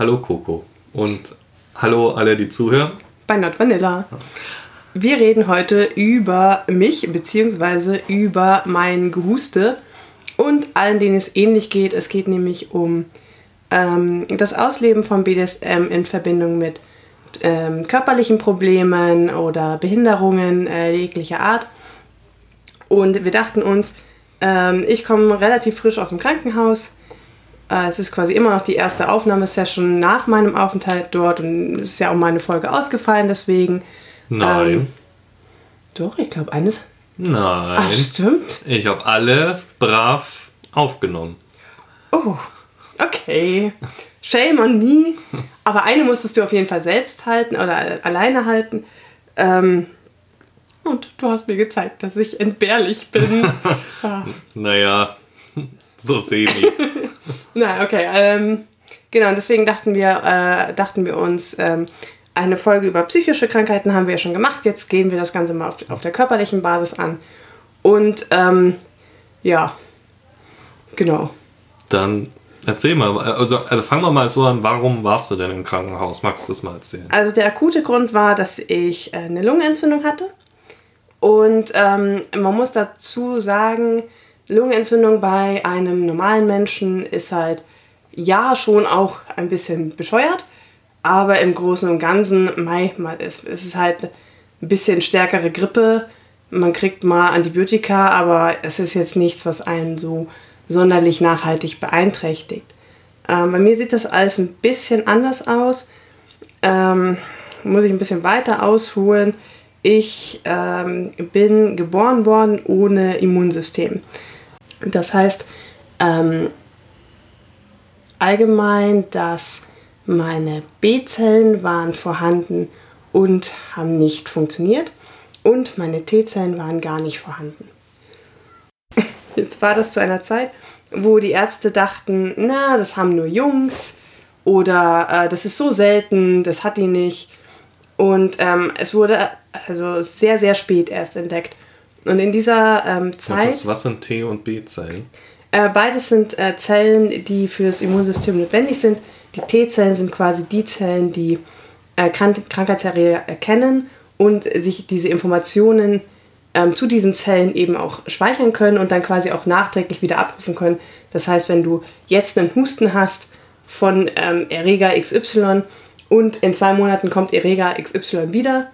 Hallo Coco. Und hallo alle, die zuhören. Bei Not Vanilla. Wir reden heute über mich bzw. über mein Gehuste und allen, denen es ähnlich geht. Es geht nämlich um ähm, das Ausleben von BDSM in Verbindung mit ähm, körperlichen Problemen oder Behinderungen äh, jeglicher Art. Und wir dachten uns, ähm, ich komme relativ frisch aus dem Krankenhaus es ist quasi immer noch die erste Aufnahmesession nach meinem Aufenthalt dort und es ist ja auch meine Folge ausgefallen, deswegen. Nein. Ähm, doch, ich glaube eines. Nein. Ach, stimmt. Ich habe alle brav aufgenommen. Oh, okay. Shame on me. Aber eine musstest du auf jeden Fall selbst halten oder alleine halten. Ähm, und du hast mir gezeigt, dass ich entbehrlich bin. ja. Naja, so semi. Nein, okay. Ähm, genau, deswegen dachten wir, äh, dachten wir uns, ähm, eine Folge über psychische Krankheiten haben wir ja schon gemacht. Jetzt gehen wir das Ganze mal auf, auf der körperlichen Basis an. Und ähm, ja, genau. Dann erzähl mal, also, also fangen wir mal so an, warum warst du denn im Krankenhaus? Magst du das mal erzählen? Also der akute Grund war, dass ich äh, eine Lungenentzündung hatte. Und ähm, man muss dazu sagen, Lungenentzündung bei einem normalen Menschen ist halt ja schon auch ein bisschen bescheuert, aber im Großen und Ganzen, mei, es ist halt ein bisschen stärkere Grippe. Man kriegt mal Antibiotika, aber es ist jetzt nichts, was einen so sonderlich nachhaltig beeinträchtigt. Ähm, bei mir sieht das alles ein bisschen anders aus. Ähm, muss ich ein bisschen weiter ausholen. Ich ähm, bin geboren worden ohne Immunsystem. Das heißt, ähm, allgemein, dass meine B-Zellen waren vorhanden und haben nicht funktioniert und meine T-Zellen waren gar nicht vorhanden. Jetzt war das zu einer Zeit, wo die Ärzte dachten, na, das haben nur Jungs oder äh, das ist so selten, das hat die nicht. Und ähm, es wurde also sehr, sehr spät erst entdeckt. Und in dieser ähm, Zeit. Was sind T- und B-Zellen? Äh, beides sind äh, Zellen, die fürs Immunsystem notwendig sind. Die T-Zellen sind quasi die Zellen, die äh, Krank Krankheitserreger erkennen und sich diese Informationen ähm, zu diesen Zellen eben auch speichern können und dann quasi auch nachträglich wieder abrufen können. Das heißt, wenn du jetzt einen Husten hast von ähm, Erreger XY und in zwei Monaten kommt Erreger XY wieder,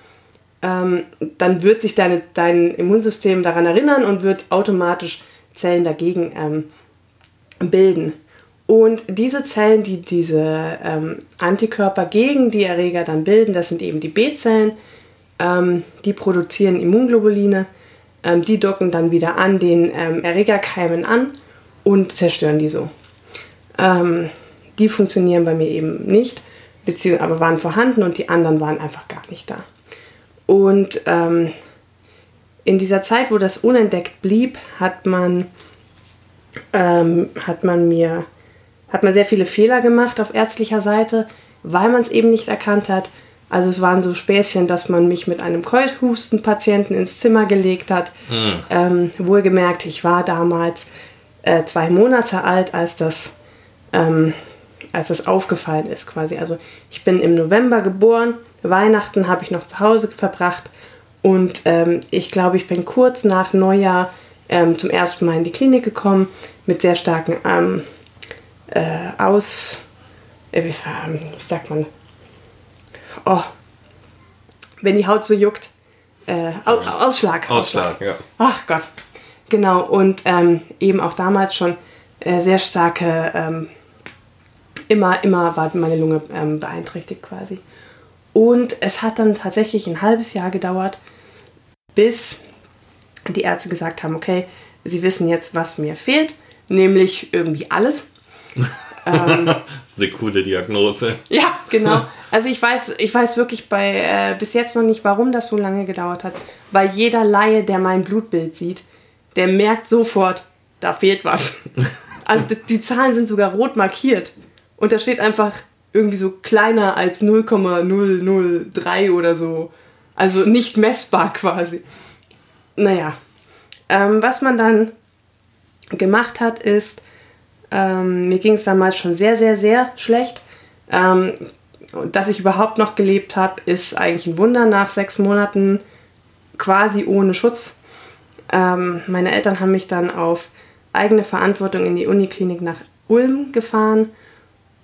ähm, dann wird sich deine, dein Immunsystem daran erinnern und wird automatisch Zellen dagegen ähm, bilden. Und diese Zellen, die diese ähm, Antikörper gegen die Erreger dann bilden, das sind eben die B-Zellen, ähm, die produzieren Immunglobuline, ähm, die docken dann wieder an den ähm, Erregerkeimen an und zerstören die so. die funktionieren bei mir eben nicht, beziehungsweise aber waren vorhanden und die anderen waren einfach gar nicht da. Und ähm, in dieser Zeit, wo das unentdeckt blieb, hat man, ähm, hat man mir hat man sehr viele Fehler gemacht auf ärztlicher Seite, weil man es eben nicht erkannt hat. Also es waren so Späßchen, dass man mich mit einem Keuchhustenpatienten ins Zimmer gelegt hat. Mhm. Ähm, wohlgemerkt, ich war damals äh, zwei Monate alt, als das, ähm, als das aufgefallen ist quasi. Also ich bin im November geboren Weihnachten habe ich noch zu Hause verbracht und ähm, ich glaube, ich bin kurz nach Neujahr ähm, zum ersten Mal in die Klinik gekommen mit sehr starken ähm, äh, Aus. Äh, wie, ähm, wie, sagt man? Oh, wenn die Haut so juckt. Äh, Aus, Ausschlag. Ausschlag, ja. Ach Gott. Genau, und ähm, eben auch damals schon äh, sehr starke. Ähm, immer, immer war meine Lunge ähm, beeinträchtigt quasi. Und es hat dann tatsächlich ein halbes Jahr gedauert, bis die Ärzte gesagt haben, okay, sie wissen jetzt, was mir fehlt, nämlich irgendwie alles. ähm, das ist eine coole Diagnose. Ja, genau. Also ich weiß, ich weiß wirklich bei äh, bis jetzt noch nicht, warum das so lange gedauert hat. Weil jeder Laie, der mein Blutbild sieht, der merkt sofort, da fehlt was. Also die, die Zahlen sind sogar rot markiert. Und da steht einfach irgendwie so kleiner als 0,003 oder so. Also nicht messbar quasi. Naja, ähm, was man dann gemacht hat, ist, Ähm, mir ging es damals schon sehr, sehr, sehr schlecht. Ähm, dass ich überhaupt noch gelebt habe, ist eigentlich ein Wunder nach sechs Monaten quasi ohne Schutz. Ähm, meine Eltern haben mich dann auf eigene Verantwortung in die Uniklinik nach Ulm gefahren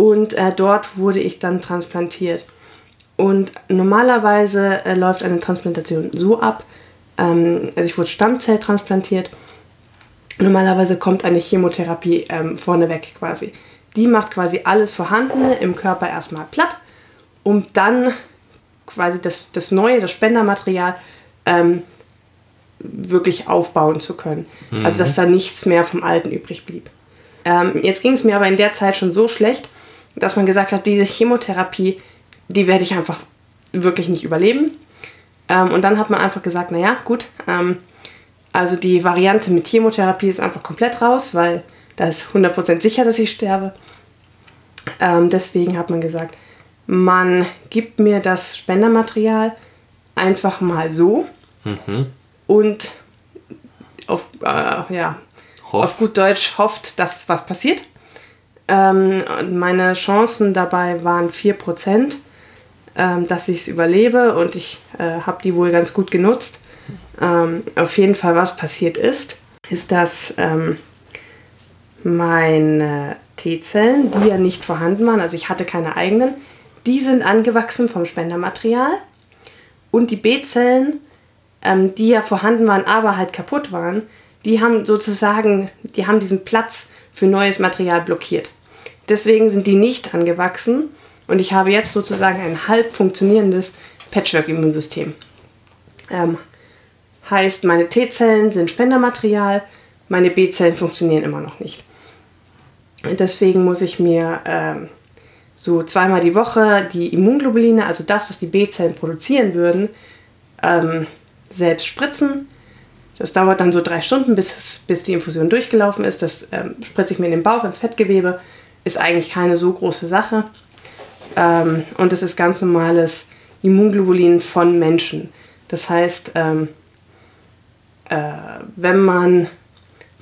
und äh, dort wurde ich dann transplantiert. Und normalerweise äh, läuft eine Transplantation so ab, ähm, also ich wurde Stammzelltransplantiert. Normalerweise kommt eine Chemotherapie ähm, vorneweg quasi. Die macht quasi alles Vorhandene im Körper erstmal platt, um dann quasi das, das neue, das Spendermaterial ähm, wirklich aufbauen zu können. Mhm. Also dass da nichts mehr vom Alten übrig blieb. Ähm, jetzt ging es mir aber in der Zeit schon so schlecht, dass man gesagt hat, diese Chemotherapie, die werde ich einfach wirklich nicht überleben. Ähm, und dann hat man einfach gesagt, naja, gut, ähm, also die Variante mit Chemotherapie ist einfach komplett raus, weil da ist 100% sicher, dass ich sterbe. Ähm, deswegen hat man gesagt, man gibt mir das Spendermaterial einfach mal so mhm. und auf, äh, ja, auf gut Deutsch hofft, dass was passiert. Ähm, meine Chancen dabei waren 4%, ähm, dass ich es überlebe und ich äh, habe die wohl ganz gut genutzt. Ähm, auf jeden Fall, was passiert ist, ist, dass ähm, meine T-Zellen, die ja nicht vorhanden waren, also ich hatte keine eigenen, die sind angewachsen vom Spendermaterial und die B-Zellen, ähm, die ja vorhanden waren, aber halt kaputt waren, die haben sozusagen, die haben diesen Platz für neues Material blockiert. Deswegen sind die nicht angewachsen und ich habe jetzt sozusagen ein halb funktionierendes Patchwork-Immunsystem. Ähm, heißt, meine T-Zellen sind Spendermaterial, meine B-Zellen funktionieren immer noch nicht. Und deswegen muss ich mir ähm, so zweimal die Woche die Immunglobuline, also das, was die B-Zellen produzieren würden, ähm, selbst spritzen. Das dauert dann so drei Stunden, bis, bis die Infusion durchgelaufen ist. Das ähm, spritze ich mir in den Bauch, ins Fettgewebe. Ist eigentlich keine so große Sache. Ähm, und es ist ganz normales Immunglobulin von Menschen. Das heißt, ähm, äh, wenn man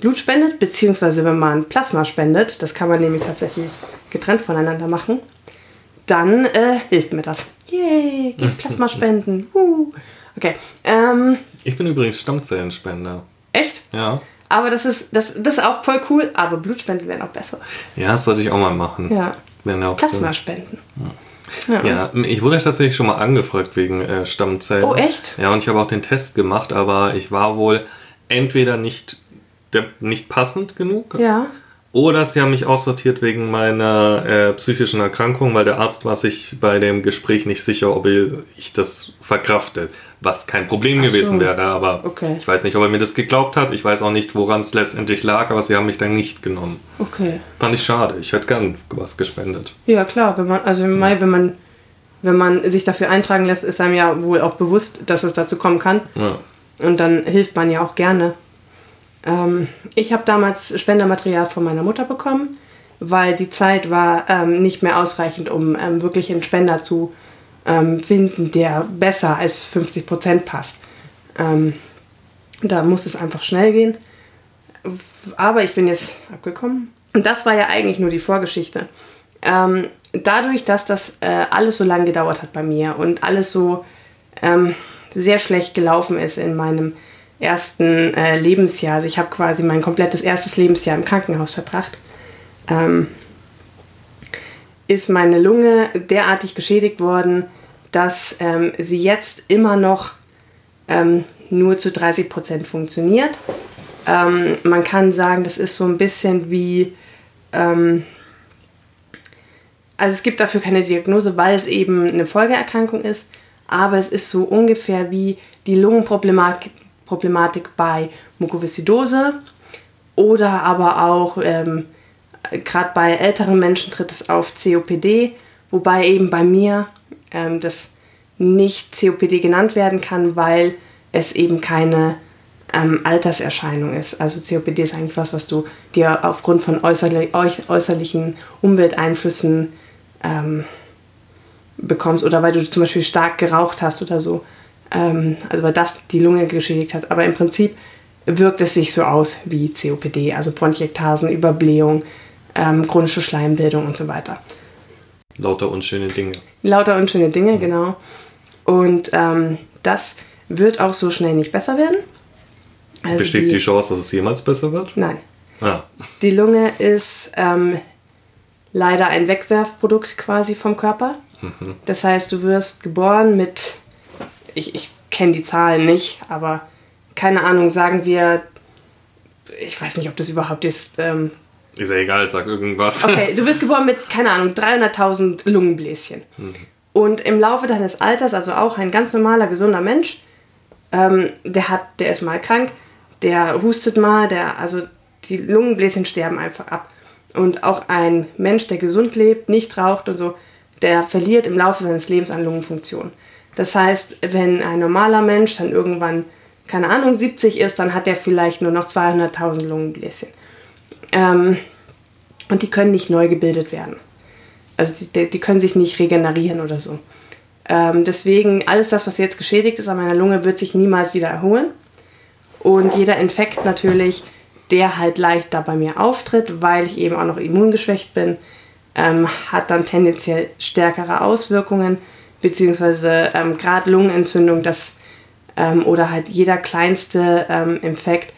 Blut spendet, beziehungsweise wenn man Plasma spendet, das kann man nämlich tatsächlich getrennt voneinander machen, dann äh, hilft mir das. Yay, geht Plasma spenden. Uh. Okay. Ähm, ich bin übrigens Stammzellenspender. Echt? Ja. Aber das ist, das, das ist auch voll cool, aber Blutspenden wäre noch besser. Ja, das sollte ich auch mal machen. Ja. Plasma spenden. Ja. Ja. ich wurde tatsächlich schon mal angefragt wegen äh, Stammzellen. Oh, echt? Ja, und ich habe auch den Test gemacht, aber ich war wohl entweder nicht, der, nicht passend genug. Ja. Oder sie haben mich aussortiert wegen meiner äh, psychischen Erkrankung, weil der Arzt war sich bei dem Gespräch nicht sicher, ob ich das verkrafte. Was kein Problem Ach gewesen so. wäre, aber okay. ich weiß nicht, ob er mir das geglaubt hat. Ich weiß auch nicht, woran es letztendlich lag, aber sie haben mich dann nicht genommen. Okay. Fand ich schade. Ich hätte gern was gespendet. Ja, klar. Wenn man, also Mai, wenn man, wenn man sich dafür eintragen lässt, ist einem ja wohl auch bewusst, dass es dazu kommen kann. Ja. Und dann hilft man ja auch gerne. Ähm, ich habe damals Spendermaterial von meiner Mutter bekommen, weil die Zeit war ähm, nicht mehr ausreichend, um ähm, wirklich einen Spender zu ähm, finden, der besser als 50 Prozent passt. Ähm, da muss es einfach schnell gehen. Aber ich bin jetzt abgekommen. Und das war ja eigentlich nur die Vorgeschichte. Ähm, dadurch, dass das äh, alles so lange gedauert hat bei mir und alles so sehr schlecht gelaufen ist in meinem ersten äh, Lebensjahr. Also ich habe quasi mein komplettes erstes Lebensjahr im Krankenhaus verbracht. Ist meine Lunge derartig geschädigt worden, dass ähm, sie jetzt immer noch ähm, nur zu 30 Prozent funktioniert. Ähm, man kann sagen, das ist so ein bisschen wie, ähm, also es gibt dafür keine Diagnose, weil es eben eine Folgeerkrankung ist, aber es ist so ungefähr wie die Lungenproblematik Problematik bei Mukoviszidose oder aber auch ähm, gerade bei älteren Menschen tritt es auf COPD, wobei eben bei mir ähm, das nicht COPD genannt werden kann, weil es eben keine ähm, Alterserscheinung ist. Also COPD ist eigentlich was, was du dir aufgrund von äußerlich, äußerlichen Umwelteinflüssen ähm, bekommst oder weil du zum Beispiel stark geraucht hast oder so ähm, also weil das die Lunge geschädigt hat. Aber im Prinzip wirkt es sich so aus wie COPD, also Bronchiektasen, Überblähung, ähm, chronische Schleimbildung und so weiter. Lauter unschöne Dinge. Lauter unschöne Dinge, mhm. genau. Und ähm, das wird auch so schnell nicht besser werden. Also Besteht die, die, Chance, dass es jemals besser wird? Nein. Ah. Die Lunge ist ähm, leider ein Wegwerfprodukt quasi vom Körper. Mhm. Das heißt, du wirst geboren mit, ich, ich kenne die Zahlen nicht, aber keine Ahnung, sagen wir, ich weiß nicht, ob das überhaupt ist. Ähm, ist ja egal, sag irgendwas. Okay, du bist geboren mit, keine Ahnung, 300.000 Lungenbläschen. Mhm. Und im Laufe deines Alters, also auch ein ganz normaler, gesunder Mensch, ähm, der hat, der ist mal krank, der hustet mal, der, also die Lungenbläschen sterben einfach ab. Und auch ein Mensch, der gesund lebt, nicht raucht und so, der verliert im Laufe seines Lebens an Lungenfunktion. Das heißt, wenn ein normaler Mensch dann irgendwann, keine Ahnung, 70 ist, dann hat er vielleicht nur noch 200.000 Lungenbläschen. Ähm, und die können nicht neu gebildet werden. Also die, die können sich nicht regenerieren oder so. Ähm, deswegen, alles das, was jetzt geschädigt ist an meiner Lunge, wird sich niemals wieder erholen. Und jeder Infekt natürlich, der halt leicht da bei mir auftritt, weil ich eben auch noch immungeschwächt bin, ähm, hat dann tendenziell stärkere Auswirkungen, beziehungsweise ähm, gerade Lungenentzündung, das ähm, oder halt jeder kleinste ähm, Infekt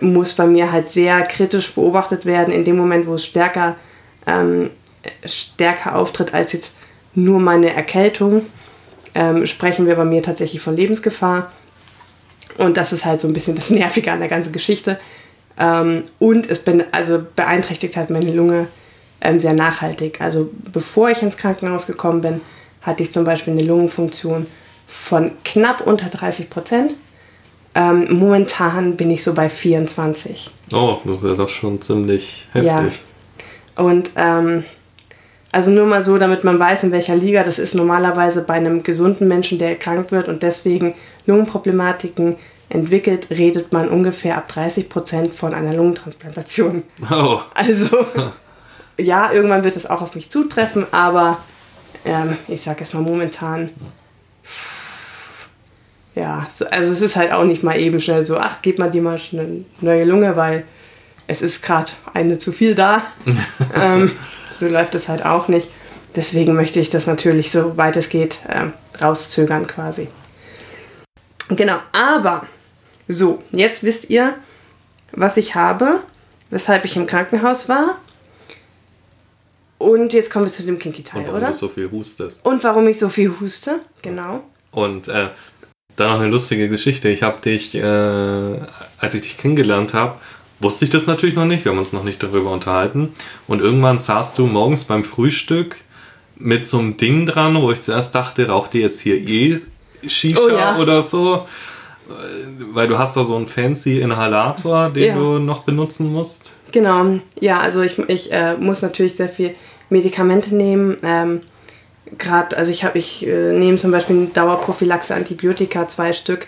muss bei mir halt sehr kritisch beobachtet werden, in dem Moment, wo es stärker, ähm, stärker auftritt als jetzt nur meine Erkältung, ähm, sprechen wir bei mir tatsächlich von Lebensgefahr. Und das ist halt so ein bisschen das Nervige an der ganzen Geschichte. Ähm, und es bin, also beeinträchtigt halt meine Lunge ähm, sehr nachhaltig. Also bevor ich ins Krankenhaus gekommen bin, hatte ich zum Beispiel eine Lungenfunktion von knapp unter 30 Prozent. Ähm, momentan bin ich so bei 24. Oh, das ist ja doch schon ziemlich heftig. Ja. Und ähm, also nur mal so, damit man weiß, in welcher Liga das ist. Normalerweise bei einem gesunden Menschen, der krank wird und deswegen Lungenproblematiken entwickelt, redet man ungefähr ab 30 Prozent von einer Lungentransplantation. Oh. Also ja, irgendwann wird es auch auf mich zutreffen, aber ähm, ich sage jetzt mal momentan, ja, so, also es ist halt auch nicht mal eben schnell so, ach, gib mal dir mal eine neue Lunge, weil es ist gerade eine zu viel da. ähm, so läuft es halt auch nicht. Deswegen möchte ich das natürlich, so weit es geht, ähm, rauszögern quasi. Genau, aber so, jetzt wisst ihr, was ich habe, weshalb ich im Krankenhaus war. Und jetzt kommen wir zu dem Kinky-Teil, oder? Warum du so viel hustest. Und warum ich so viel huste, genau. Und äh, dann noch eine lustige Geschichte. Ich habe dich, äh, als ich dich kennengelernt habe, wusste ich das natürlich noch nicht. Wir haben uns noch nicht darüber unterhalten. Und irgendwann saßt du morgens beim Frühstück mit so einem Ding dran, wo ich zuerst dachte, raucht ihr jetzt hier eh Shisha oh, ja. oder so? Weil du hast da so einen fancy Inhalator, den ja. du noch benutzen musst. Genau, ja, also ich, ich äh, muss natürlich sehr viel Medikamente nehmen. Ähm, Gerade, also ich habe, ich äh, nehme zum Beispiel Dauerprophylaxe Antibiotika, zwei Stück,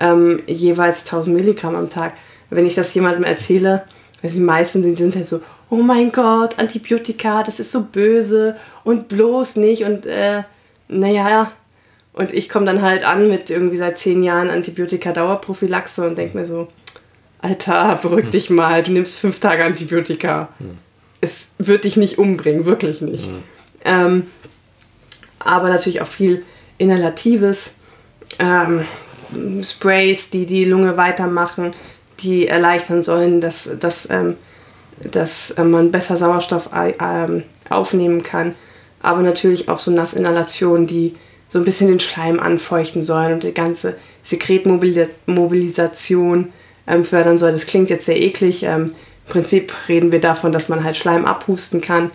ähm, jeweils 1000 Milligramm am Tag. Wenn ich das jemandem erzähle, weil die meisten sind, sind halt so, oh mein Gott, Antibiotika, das ist so böse und bloß nicht und äh, naja, und ich komme dann halt an mit irgendwie seit zehn Jahren Antibiotika-Dauerprophylaxe und denke mir so, Alter, beruhig hm. dich mal, du nimmst fünf Tage Antibiotika. Hm. Es wird dich nicht umbringen, wirklich nicht. Hm. Ähm, aber natürlich auch viel Inhalatives, ähm, Sprays, die die Lunge weitermachen, die erleichtern sollen, dass, dass, ähm, dass man besser Sauerstoff äh, aufnehmen kann. Aber natürlich auch so Nassinhalationen, die so ein bisschen den Schleim anfeuchten sollen und die ganze Sekretmobilisation ähm, fördern soll. Das klingt jetzt sehr eklig. Ähm, Im Prinzip reden wir davon, dass man halt Schleim abhusten kann.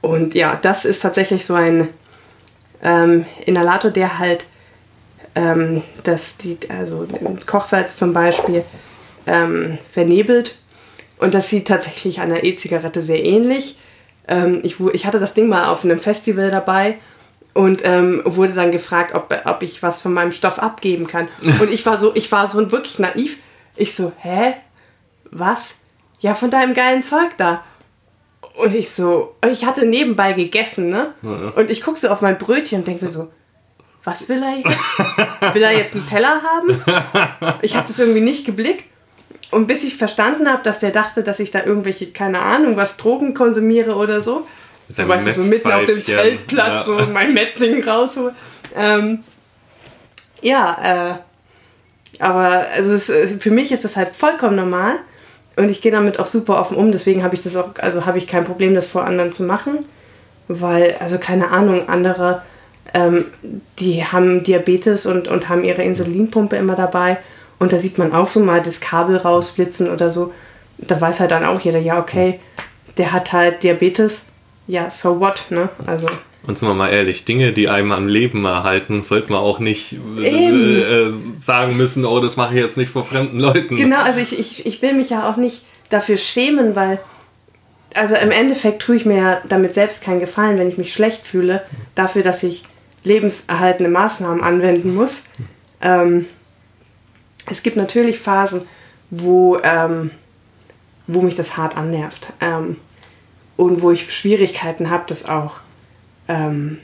Und ja, das ist tatsächlich so ein ähm, Inhalator, der halt ähm, das, die, also Kochsalz zum Beispiel ähm, vernebelt. Und das sieht tatsächlich einer E-Zigarette sehr ähnlich. Ähm, ich, ich hatte das Ding mal auf einem Festival dabei und ähm, wurde dann gefragt, ob, ob ich was von meinem Stoff abgeben kann. Und ich war so, ich war so wirklich naiv. Ich so, hä? Was? Ja, von deinem geilen Zeug da. Und ich so, und ich hatte nebenbei gegessen, ne? Ja. Und ich gucke so auf mein Brötchen und denke mir so, was will er jetzt? will er jetzt einen Teller haben? Ich habe das irgendwie nicht geblickt. Und bis ich verstanden habe, dass der dachte, dass ich da irgendwelche, keine Ahnung, was Drogen konsumiere oder so. So, weißt du, so mitten auf dem Zeltplatz ja. so mein Mettding raushole. Ähm, ja, äh, aber also es, für mich ist das halt vollkommen normal und ich gehe damit auch super offen um. Deswegen habe ich das auch, also habe ich kein Problem, das vor anderen zu machen, weil, also keine Ahnung, andere, ähm, die haben Diabetes und, und haben ihre Insulinpumpe immer dabei und da sieht man auch so mal das Kabel rausblitzen oder so. Da weiß halt dann auch jeder, ja, okay, der hat halt Diabetes. Ja, so what, ne? Also. Und sind wir mal ehrlich, Dinge, die einem am Leben erhalten, sollte man auch nicht äh, sagen müssen, oh, das mache ich jetzt nicht vor fremden Leuten. Genau, also ich, ich, ich will mich ja auch nicht dafür schämen, weil, also im Endeffekt tue ich mir ja damit selbst keinen Gefallen, wenn ich mich schlecht fühle, dafür, dass ich lebenserhaltende Maßnahmen anwenden muss. Ähm, es gibt natürlich Phasen, wo, ähm, wo mich das hart annervt ähm, und wo ich Schwierigkeiten habe, das auch ähm,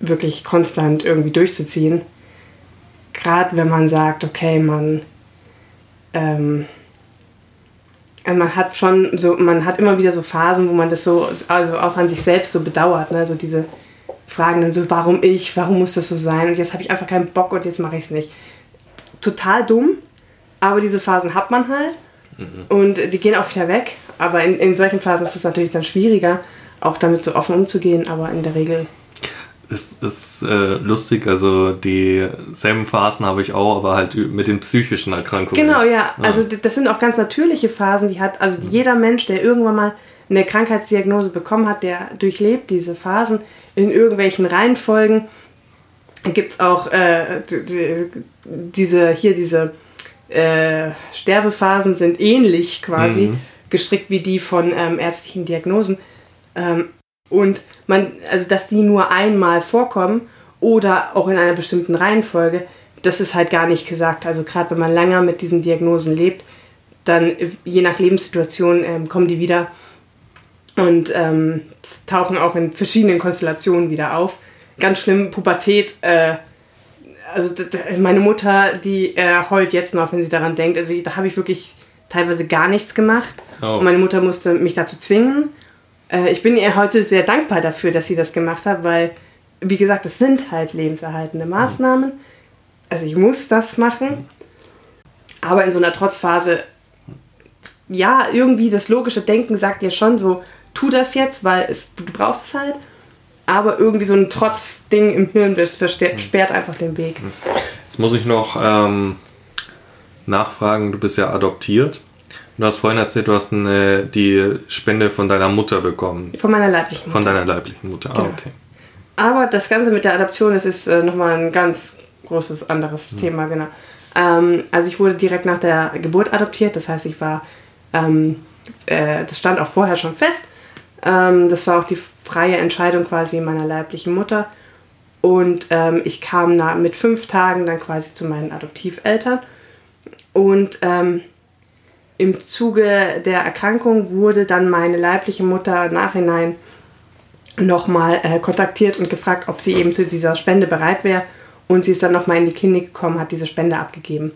wirklich konstant irgendwie durchzuziehen. Gerade wenn man sagt, okay, man, ähm, äh, man hat schon so, man hat immer wieder so Phasen, wo man das so, also auch an sich selbst so bedauert, ne? so diese Fragen dann so, warum ich, warum muss das so sein und jetzt habe ich einfach keinen Bock und jetzt mache ich es nicht total dumm, aber diese Phasen hat man halt mhm. und die gehen auch wieder weg. Aber in, in solchen Phasen ist es natürlich dann schwieriger, auch damit so offen umzugehen, aber in der Regel. Es ist äh, lustig, also dieselben Phasen habe ich auch, aber halt mit den psychischen Erkrankungen. Genau, ja. ja. Also das sind auch ganz natürliche Phasen, die hat, also mhm. jeder Mensch, der irgendwann mal eine Krankheitsdiagnose bekommen hat, der durchlebt diese Phasen in irgendwelchen Reihenfolgen gibt es auch äh, diese, hier diese äh, Sterbephasen sind ähnlich quasi mhm. gestrickt wie die von ähm, ärztlichen Diagnosen. Ähm, und man, also dass die nur einmal vorkommen oder auch in einer bestimmten Reihenfolge, das ist halt gar nicht gesagt. Also gerade wenn man länger mit diesen Diagnosen lebt, dann je nach Lebenssituation ähm, kommen die wieder und ähm, tauchen auch in verschiedenen Konstellationen wieder auf ganz schlimm Pubertät. Äh, also meine Mutter, die äh, heult jetzt noch, wenn sie daran denkt. Also da habe ich wirklich teilweise gar nichts gemacht. Oh. Und meine Mutter musste mich dazu zwingen. Äh, ich bin ihr heute sehr dankbar dafür, dass sie das gemacht hat, weil, wie gesagt, es sind halt lebenserhaltende Maßnahmen. Also ich muss das machen. Aber in so einer Trotzphase, ja, irgendwie das logische Denken sagt dir schon so, tu das jetzt, weil es, du brauchst es halt aber irgendwie so ein Trotzding im Hirn, das versperrt hm. einfach den Weg. Hm. Jetzt muss ich noch ähm, nachfragen, du bist ja adoptiert. Du hast vorhin erzählt, du hast eine, die Spende von deiner Mutter bekommen. Von meiner leiblichen Mutter. Von deiner leiblichen Mutter, ah, genau. ah, okay. Aber das Ganze mit der Adoption, das ist äh, nochmal ein ganz großes anderes hm. Thema, genau. Ähm, also ich wurde direkt nach der Geburt adoptiert, das heißt, ich war, ähm, äh, das stand auch vorher schon fest. Ähm, das war auch die freie Entscheidung quasi meiner leiblichen Mutter. Und ähm, ich kam na, mit fünf Tagen dann quasi zu meinen Adoptiveltern. Und ähm, im Zuge der Erkrankung wurde dann meine leibliche Mutter nachhinein nochmal äh, kontaktiert und gefragt, ob sie eben zu dieser Spende bereit wäre. Und sie ist dann nochmal in die Klinik gekommen, hat diese Spende abgegeben.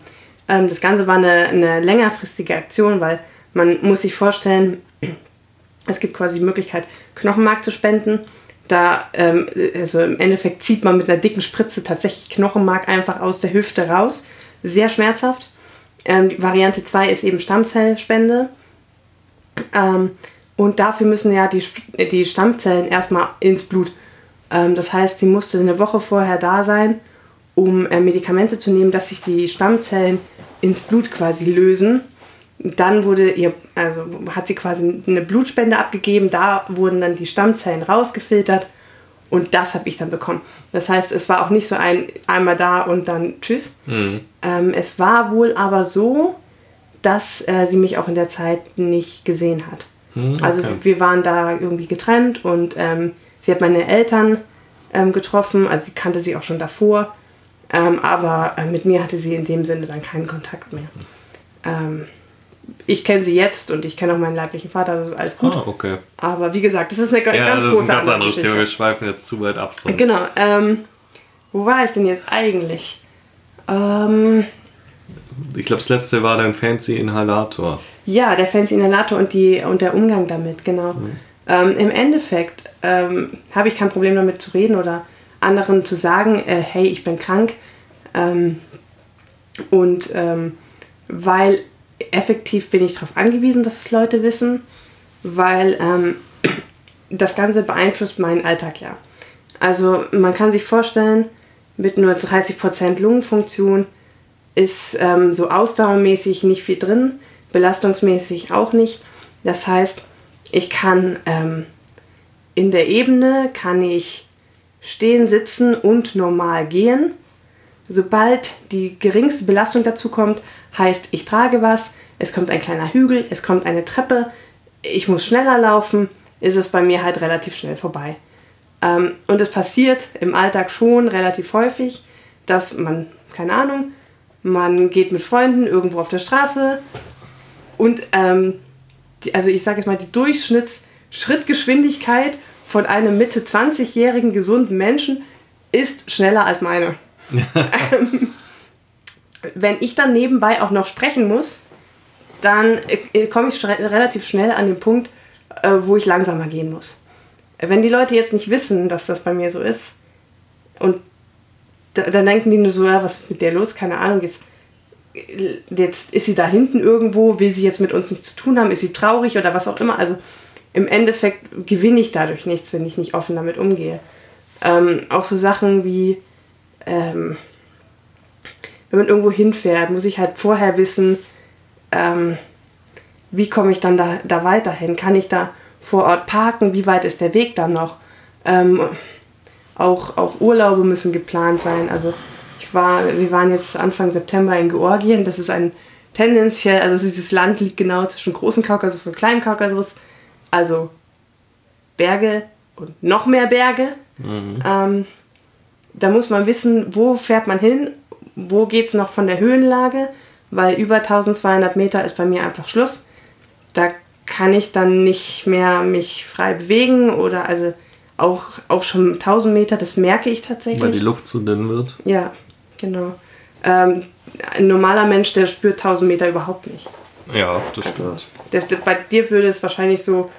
Ähm, das Ganze war eine, eine längerfristige Aktion, weil man muss sich vorstellen, es gibt quasi die Möglichkeit, Knochenmark zu spenden. Da, ähm, also im Endeffekt zieht man mit einer dicken Spritze tatsächlich Knochenmark einfach aus der Hüfte raus. Sehr schmerzhaft. Ähm, Variante 2 ist eben Stammzellspende. Ähm, und dafür müssen ja die, die Stammzellen erstmal ins Blut. Ähm, das heißt, sie musste eine Woche vorher da sein, um äh, Medikamente zu nehmen, dass sich die Stammzellen ins Blut quasi lösen dann wurde ihr, also hat sie quasi eine Blutspende abgegeben, da wurden dann die Stammzellen rausgefiltert und das habe ich dann bekommen. Das heißt, es war auch nicht so ein einmal da und dann tschüss. Mhm. Ähm, es war wohl aber so, dass äh, sie mich auch in der Zeit nicht gesehen hat. Mhm, also okay. Also wir waren da irgendwie getrennt und ähm, sie hat meine Eltern ähm, getroffen, also sie kannte sie auch schon davor, ähm, aber äh, mit mir hatte sie in dem Sinne dann keinen Kontakt mehr. Ich kenne sie jetzt und ich kenne auch meinen leiblichen Vater, das ist alles gut. Ah, okay. Aber wie gesagt, das ist eine ja, ganz das große ist ein ganz anderes Thema. Wir schweifen jetzt zu weit ab. Sonst. Genau. Ähm, wo war ich denn jetzt eigentlich? Ähm, ich glaube, das letzte war dein Fancy Inhalator. Ja, der Fancy Inhalator und, die, und der Umgang damit, genau. Mhm. Ähm, Im Endeffekt ähm, habe ich kein Problem damit zu reden oder anderen zu sagen, äh, hey, ich bin krank. Ähm, und ähm, weil effektiv bin ich darauf angewiesen, dass es Leute wissen, weil ähm, das Ganze beeinflusst meinen Alltag ja. Also man kann sich vorstellen, mit nur 30% Lungenfunktion ist ähm, so ausdauermäßig nicht viel drin, belastungsmäßig auch nicht. Das heißt, ich kann ähm, in der Ebene kann ich stehen, sitzen und normal gehen. Sobald die geringste Belastung dazu kommt, heißt, ich trage was, es kommt ein kleiner Hügel, es kommt eine Treppe, ich muss schneller laufen, ist es bei mir halt relativ schnell vorbei. Ähm, und es passiert im Alltag schon relativ häufig, dass man, keine Ahnung, man geht mit Freunden irgendwo auf der Straße und ähm, die, also ich sage jetzt mal, die Durchschnittsschrittgeschwindigkeit von einem Mitte 20-jährigen gesunden Menschen ist schneller als meine. Ähm, wenn ich dann nebenbei auch noch sprechen muss, dann äh, komme ich relativ schnell an den Punkt, äh, wo ich langsamer gehen muss. Wenn die Leute jetzt nicht wissen, dass das bei mir so ist, und dann denken die nur so, ja, was ist mit der los? Keine Ahnung, jetzt, jetzt ist sie da hinten irgendwo, will sie jetzt mit uns nichts zu tun haben, ist sie traurig oder was auch immer. Also im Endeffekt gewinne ich dadurch nichts, wenn ich nicht offen damit umgehe. Ähm, auch so Sachen wie, ähm, wenn man irgendwo hinfährt, muss ich halt vorher wissen, ähm, wie komme ich dann da, da weiterhin? Kann ich da vor Ort parken? Wie weit ist der Weg dann noch? Ähm, auch, auch Urlaube müssen geplant sein. Also ich war, wir waren jetzt Anfang September in Georgien. Das ist ein tendenziell, also dieses Land liegt genau zwischen großen Kaukasus und kleinen Kaukasus. Also Berge und noch mehr Berge. Mhm. Ähm, da muss man wissen, wo fährt man hin, wo geht es noch von der Höhenlage, weil über 1200 Meter ist bei mir einfach Schluss. Da kann ich dann nicht mehr mich frei bewegen oder also auch, auch schon 1000 Meter, das merke ich tatsächlich. Weil die Luft zu dünn wird. Ja, genau. Ähm, ein normaler Mensch, der spürt 1000 Meter überhaupt nicht. Ja, das also, stimmt. Der, der, bei dir würde es wahrscheinlich so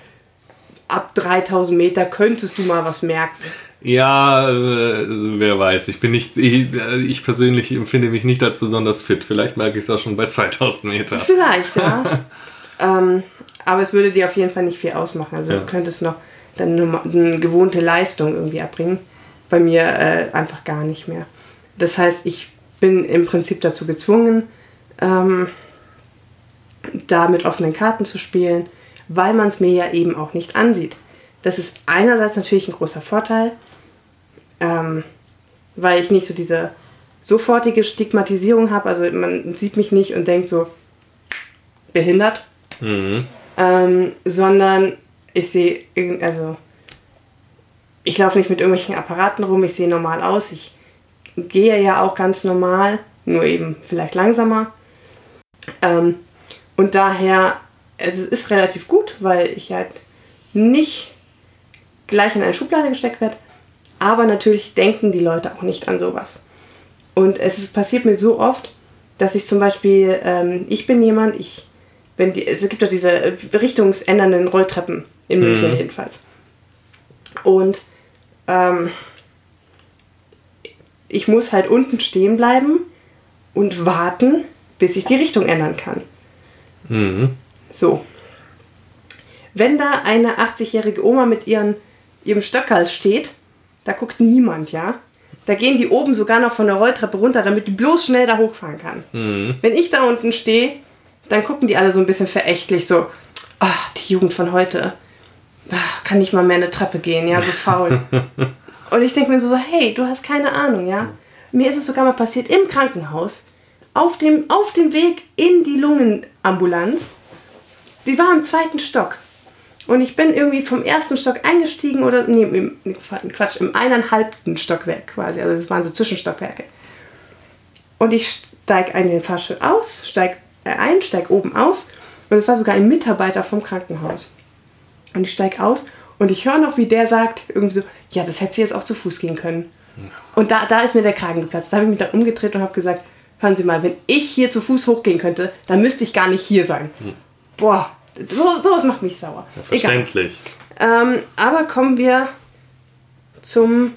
ab 3000 Meter könntest du mal was merken. Ja, äh, wer weiß. Ich bin nicht, ich, äh, ich, persönlich empfinde mich nicht als besonders fit. Vielleicht merke ich es auch schon bei 2000 Meter. Vielleicht, ja. ähm, aber es würde dir auf jeden Fall nicht viel ausmachen. Also ja. du könntest noch dann eine, gewohnte Leistung irgendwie erbringen. Bei mir äh, einfach gar nicht mehr. Das heißt, ich bin im Prinzip dazu gezwungen, ähm, da mit offenen Karten zu spielen, weil man es mir ja eben auch nicht ansieht. Das ist einerseits natürlich ein großer Vorteil, ähm, weil ich nicht so diese sofortige Stigmatisierung habe. Also man sieht mich nicht und denkt so, behindert, mhm. ähm, sondern ich sehe, also ich laufe nicht mit irgendwelchen Apparaten rum, ich sehe normal aus, ich gehe ja auch ganz normal, nur eben vielleicht langsamer. Ähm, und daher, es ist relativ gut, weil ich halt nicht gleich in eine Schublade gesteckt werde, aber natürlich denken die Leute auch nicht an sowas. Und es ist, passiert mir so oft, dass ich zum Beispiel, ähm, ich bin jemand, ich, wenn die, es gibt doch diese richtungsändernden Rolltreppen in München mhm. jedenfalls. Und ähm, ich muss halt unten stehen bleiben und warten, bis ich die Richtung ändern kann. Mhm. So. Wenn da eine 80-jährige Oma mit ihren, ihrem Stöckerl steht da guckt niemand, ja. Da gehen die oben sogar noch von der Rolltreppe runter, damit die bloß schnell da hochfahren kann. Mhm. Wenn ich da unten stehe, dann gucken die alle so ein bisschen verächtlich, so, ach, die Jugend von heute, ach, kann nicht mal mehr eine Treppe gehen, ja, so faul. Und ich denke mir so, hey, du hast keine Ahnung, ja. Mir ist es sogar mal passiert im Krankenhaus, auf dem, auf dem Weg in die Lungenambulanz. Die war im zweiten Stock. Und ich bin irgendwie vom ersten Stock eingestiegen oder, nee, im, Quatsch, im eineinhalbten Stockwerk quasi. Also es waren so Zwischenstockwerke. Und ich steige in den Fahrstuhl aus, steige äh, ein, steige oben aus. Und es war sogar ein Mitarbeiter vom Krankenhaus. Und ich steige aus und ich höre noch, wie der sagt, irgendwie so, ja, das hätte sie jetzt auch zu Fuß gehen können. Und da, da ist mir der Kragen geplatzt. Da habe ich mich dann umgedreht und habe gesagt, hören Sie mal, wenn ich hier zu Fuß hochgehen könnte, dann müsste ich gar nicht hier sein. Hm. Boah, so, sowas macht mich sauer. Ja, verständlich. Ähm, aber kommen wir zum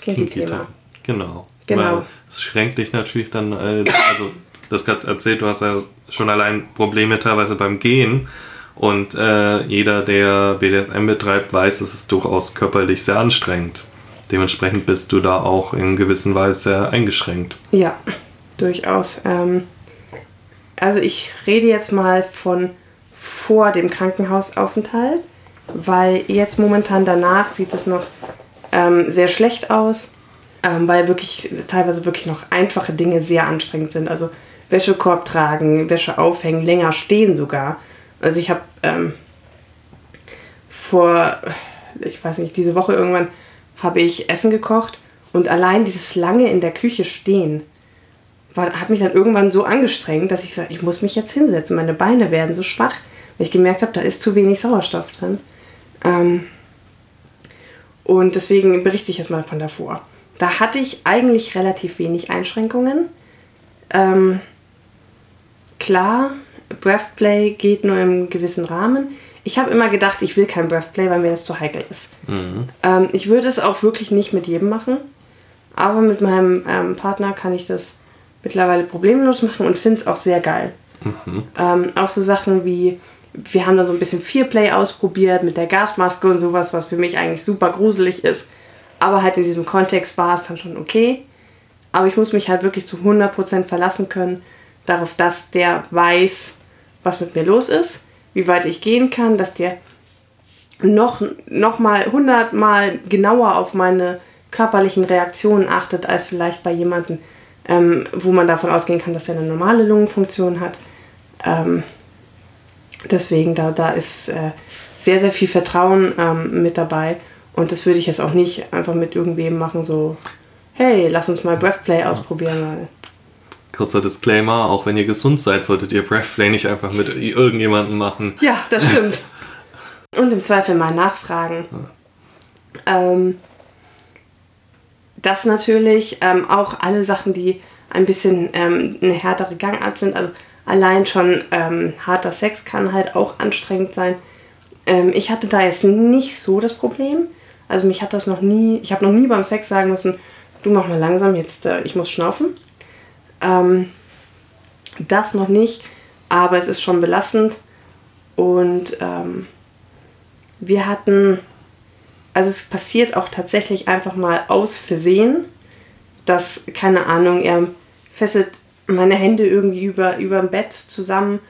Kinky-Thema. Genau. Genau. es schränkt dich natürlich dann, äh, also das gerade erzählt, du hast ja schon allein Probleme teilweise beim Gehen. Und äh, jeder, der BDSM betreibt, weiß, es ist durchaus körperlich sehr anstrengend. Dementsprechend bist du da auch in gewisser Weise eingeschränkt. Ja, durchaus. Ähm, also ich rede jetzt mal von vor dem Krankenhausaufenthalt, weil jetzt momentan danach sieht es noch ähm, sehr schlecht aus, ähm, weil wirklich teilweise wirklich noch einfache Dinge sehr anstrengend sind. Also Wäschekorb tragen, Wäsche aufhängen, länger stehen sogar. Also ich habe ähm, vor, ich weiß nicht, diese Woche irgendwann habe ich Essen gekocht und allein dieses lange in der Küche stehen war, hat mich dann irgendwann so angestrengt, dass ich gesagt ich muss mich jetzt hinsetzen. Meine Beine werden so schwach, weil ich gemerkt habe, da ist zu wenig Sauerstoff drin. Ähm, und deswegen berichte ich jetzt mal von davor. Da hatte ich eigentlich relativ wenig Einschränkungen. Ähm, klar, Breathplay geht nur im gewissen Rahmen. Ich habe immer gedacht, ich will kein Breathplay, weil mir das zu heikel ist. Mhm. Ähm, ich würde es auch wirklich nicht mit jedem machen. Aber mit meinem ähm, Partner kann ich das mittlerweile problemlos machen und finde es auch sehr geil. Mhm. Ähm, auch so Sachen wie, wir haben da so ein bisschen Fearplay ausprobiert mit der Gasmaske und sowas, was für mich eigentlich super gruselig ist. Aber halt in diesem Kontext war es dann schon okay. Aber ich muss mich halt wirklich zu 100% verlassen können darauf, dass der weiß, was mit mir los ist, wie weit ich gehen kann, dass der noch, noch mal hundertmal genauer auf meine körperlichen Reaktionen achtet, als vielleicht bei jemandem, ähm, wo man davon ausgehen kann, dass er eine normale Lungenfunktion hat. Ähm, deswegen, da, da ist äh, sehr, sehr viel Vertrauen ähm, mit dabei. Und das würde ich jetzt auch nicht einfach mit irgendwem machen, so, hey, lass uns mal Breathplay ausprobieren. Weil Kurzer Disclaimer, auch wenn ihr gesund seid, solltet ihr Breathplay nicht einfach mit irgendjemandem machen. Ja, das stimmt. Und im Zweifel mal nachfragen. Ja. Ähm, das natürlich ähm, auch alle Sachen, die ein bisschen ähm, eine härtere Gangart sind. Also allein schon ähm, harter Sex kann halt auch anstrengend sein. Ähm, ich hatte da jetzt nicht so das Problem. Also mich hat das noch nie, ich habe noch nie beim Sex sagen müssen, du mach mal langsam, jetzt äh, ich muss schnaufen. Ähm, das noch nicht, aber es ist schon belastend. Und ähm, wir hatten, also es passiert auch tatsächlich einfach mal aus Versehen, dass, keine Ahnung, er fesselt meine Hände irgendwie über, über dem Bett zusammen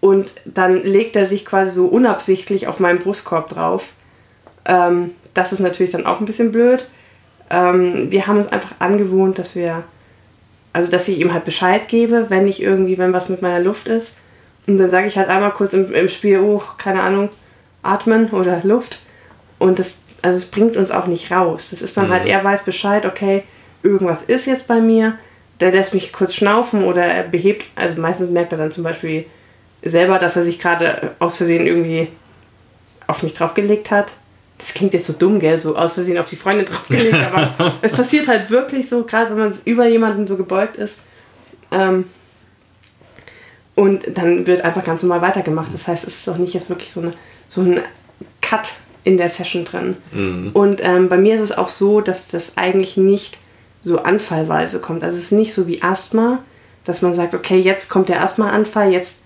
und dann legt er sich quasi so unabsichtlich auf meinen Brustkorb drauf. Ähm, das ist natürlich dann auch ein bisschen blöd. Ähm, wir haben uns einfach angewohnt, dass wir also dass ich ihm halt Bescheid gebe, wenn ich irgendwie, wenn was mit meiner Luft ist. Und dann sage ich halt einmal kurz im, im Spiel, oh, keine Ahnung, atmen oder Luft. Und das, also es bringt uns auch nicht raus. Das ist dann mhm. halt, er weiß Bescheid, okay, irgendwas ist jetzt bei mir. Der lässt mich kurz schnaufen oder er behebt, also meistens merkt er dann zum Beispiel selber, dass er sich gerade aus Versehen irgendwie auf mich draufgelegt hat das klingt jetzt so dumm, gell, so aus Versehen auf die Freundin draufgelegt, aber es passiert halt wirklich so, gerade wenn man über jemanden so gebeugt ist. Ähm, und dann wird einfach ganz normal weitergemacht. Das heißt, es ist auch nicht jetzt wirklich so, eine, so ein Cut in der Session drin. Mhm. Und ähm, bei mir ist es auch so, dass das eigentlich nicht so anfallweise kommt. Also es ist nicht so wie Asthma, dass man sagt, okay, jetzt kommt der Asthma-Anfall, jetzt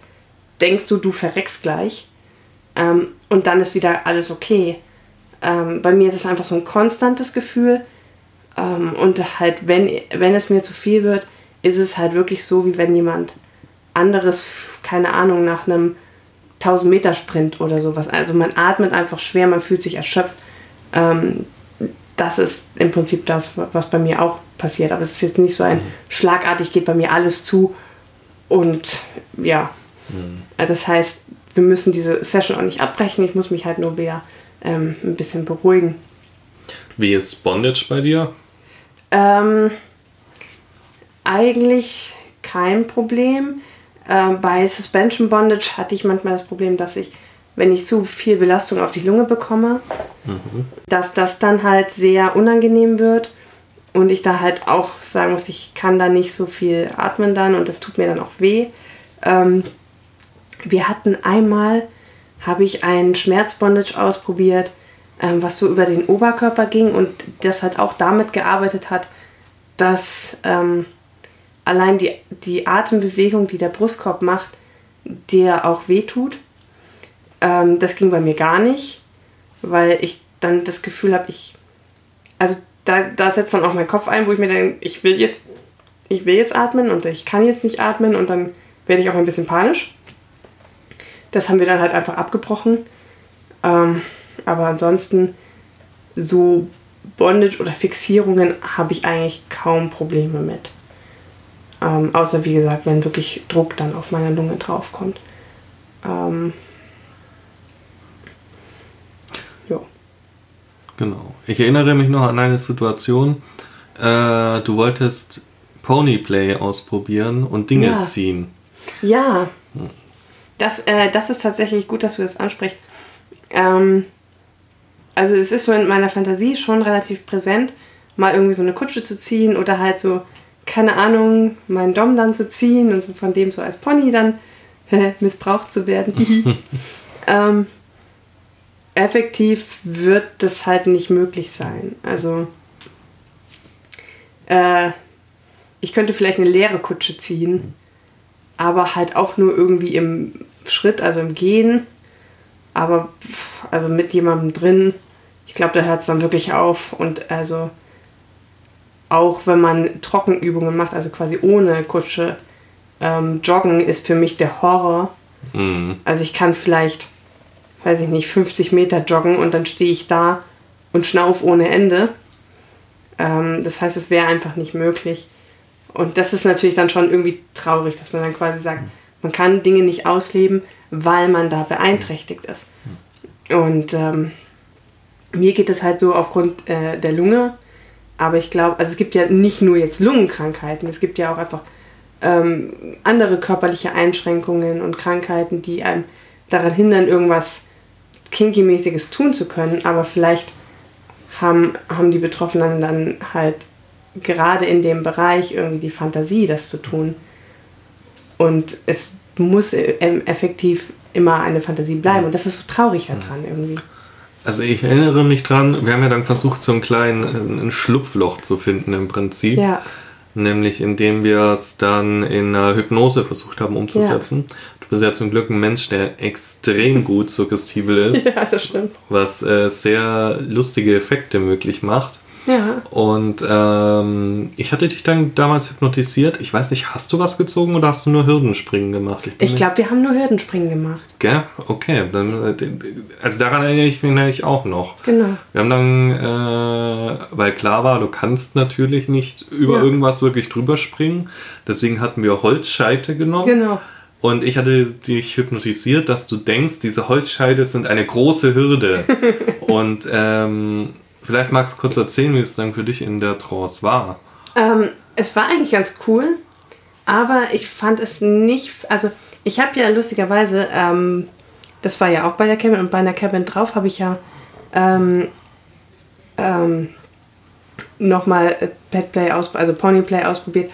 denkst du, du verreckst gleich. Ähm, und dann ist wieder alles okay ähm, bei mir ist es einfach so ein konstantes Gefühl. Ähm, und halt, wenn, wenn es mir zu viel wird, ist es halt wirklich so, wie wenn jemand anderes, keine Ahnung, nach einem 1000 Meter Sprint oder sowas. Also man atmet einfach schwer, man fühlt sich erschöpft. Ähm, das ist im Prinzip das, was bei mir auch passiert. Aber es ist jetzt nicht so ein mhm. schlagartig geht bei mir alles zu und ja. Mhm. Das heißt, wir müssen diese Session auch nicht abbrechen. Ich muss mich halt nur wieder ähm, ein bisschen beruhigen. Wie ist Bondage bei dir? Ähm, eigentlich kein Problem. Ähm, bei Suspension Bondage hatte ich manchmal das Problem, dass ich, wenn ich zu viel Belastung auf die Lunge bekomme, mhm. dass das dann halt sehr unangenehm wird. und ich da halt auch sagen muss, ich kann da nicht so viel atmen dann und das tut mir dann auch weh. Ähm, wir hatten einmal, habe ich ein Schmerzbondage ausprobiert, ähm, was so über den Oberkörper ging und das halt auch damit gearbeitet hat, dass ähm, allein die, die Atembewegung, die der Brustkorb macht, der auch wehtut. Ähm, das ging bei mir gar nicht, weil ich dann das Gefühl habe, ich, also da, da setzt dann auch mein Kopf ein, wo ich mir denke, ich will jetzt, ich will jetzt atmen und ich kann jetzt nicht atmen und dann werde ich auch ein bisschen panisch. Das haben wir dann halt einfach abgebrochen. Ähm, aber ansonsten so Bondage oder Fixierungen habe ich eigentlich kaum Probleme mit. Ähm, außer wie gesagt, wenn wirklich Druck dann auf meine Lunge draufkommt. Ähm, ja. Genau. Ich erinnere mich noch an eine Situation. Äh, du wolltest Ponyplay ausprobieren und Dinge ja. ziehen. Ja. Das, äh, das ist tatsächlich gut, dass du das ansprichst. Ähm, also es ist so in meiner Fantasie schon relativ präsent, mal irgendwie so eine Kutsche zu ziehen oder halt so, keine Ahnung, meinen Dom dann zu ziehen und so von dem so als Pony dann missbraucht zu werden. ähm, effektiv wird das halt nicht möglich sein. Also äh, ich könnte vielleicht eine leere Kutsche ziehen, aber halt auch nur irgendwie im Schritt, also im Gehen. Aber also mit jemandem drin, ich glaube, da hört es dann wirklich auf. Und also auch wenn man Trockenübungen macht, also quasi ohne Kutsche, ähm, Joggen ist für mich der Horror. Mhm. Also ich kann vielleicht, weiß ich nicht, 50 Meter joggen und dann stehe ich da und schnauf ohne Ende. Ähm, das heißt, es wäre einfach nicht möglich. Und das ist natürlich dann schon irgendwie traurig, dass man dann quasi sagt, man kann Dinge nicht ausleben, weil man da beeinträchtigt ist. Und ähm, mir geht es halt so aufgrund äh, der Lunge, aber ich glaube, also es gibt ja nicht nur jetzt Lungenkrankheiten, es gibt ja auch einfach ähm, andere körperliche Einschränkungen und Krankheiten, die einem daran hindern, irgendwas Kinky-mäßiges tun zu können, aber vielleicht haben, haben die Betroffenen dann halt gerade in dem Bereich irgendwie die Fantasie, das zu tun. Und es muss effektiv immer eine Fantasie bleiben. Und das ist so traurig daran irgendwie. Also ich erinnere mich dran, wir haben ja dann versucht, so einen kleinen ein Schlupfloch zu finden im Prinzip. Ja. Nämlich indem wir es dann in einer Hypnose versucht haben umzusetzen. Ja. Du bist ja zum Glück ein Mensch, der extrem gut suggestibel ist. ja, das stimmt. Was äh, sehr lustige Effekte möglich macht. Ja. Und ähm, ich hatte dich dann damals hypnotisiert. Ich weiß nicht, hast du was gezogen oder hast du nur Hürdenspringen gemacht? Ich, ich glaube, wir haben nur Hürdenspringen gemacht. Gell? Okay. Dann, äh, also daran erinnere ich mich auch noch. Genau. Wir haben dann, äh, weil klar war, du kannst natürlich nicht über ja. irgendwas wirklich drüber springen. Deswegen hatten wir Holzscheite genommen. Genau. Und ich hatte dich hypnotisiert, dass du denkst, diese Holzscheide sind eine große Hürde. und ähm, Vielleicht magst du kurz erzählen, wie es dann für dich in der Trance war. Ähm, es war eigentlich ganz cool, aber ich fand es nicht. Also, ich habe ja lustigerweise, ähm, das war ja auch bei der Cabin und bei einer Cabin drauf habe ich ja ähm, ähm, nochmal Petplay aus, also Ponyplay ausprobiert,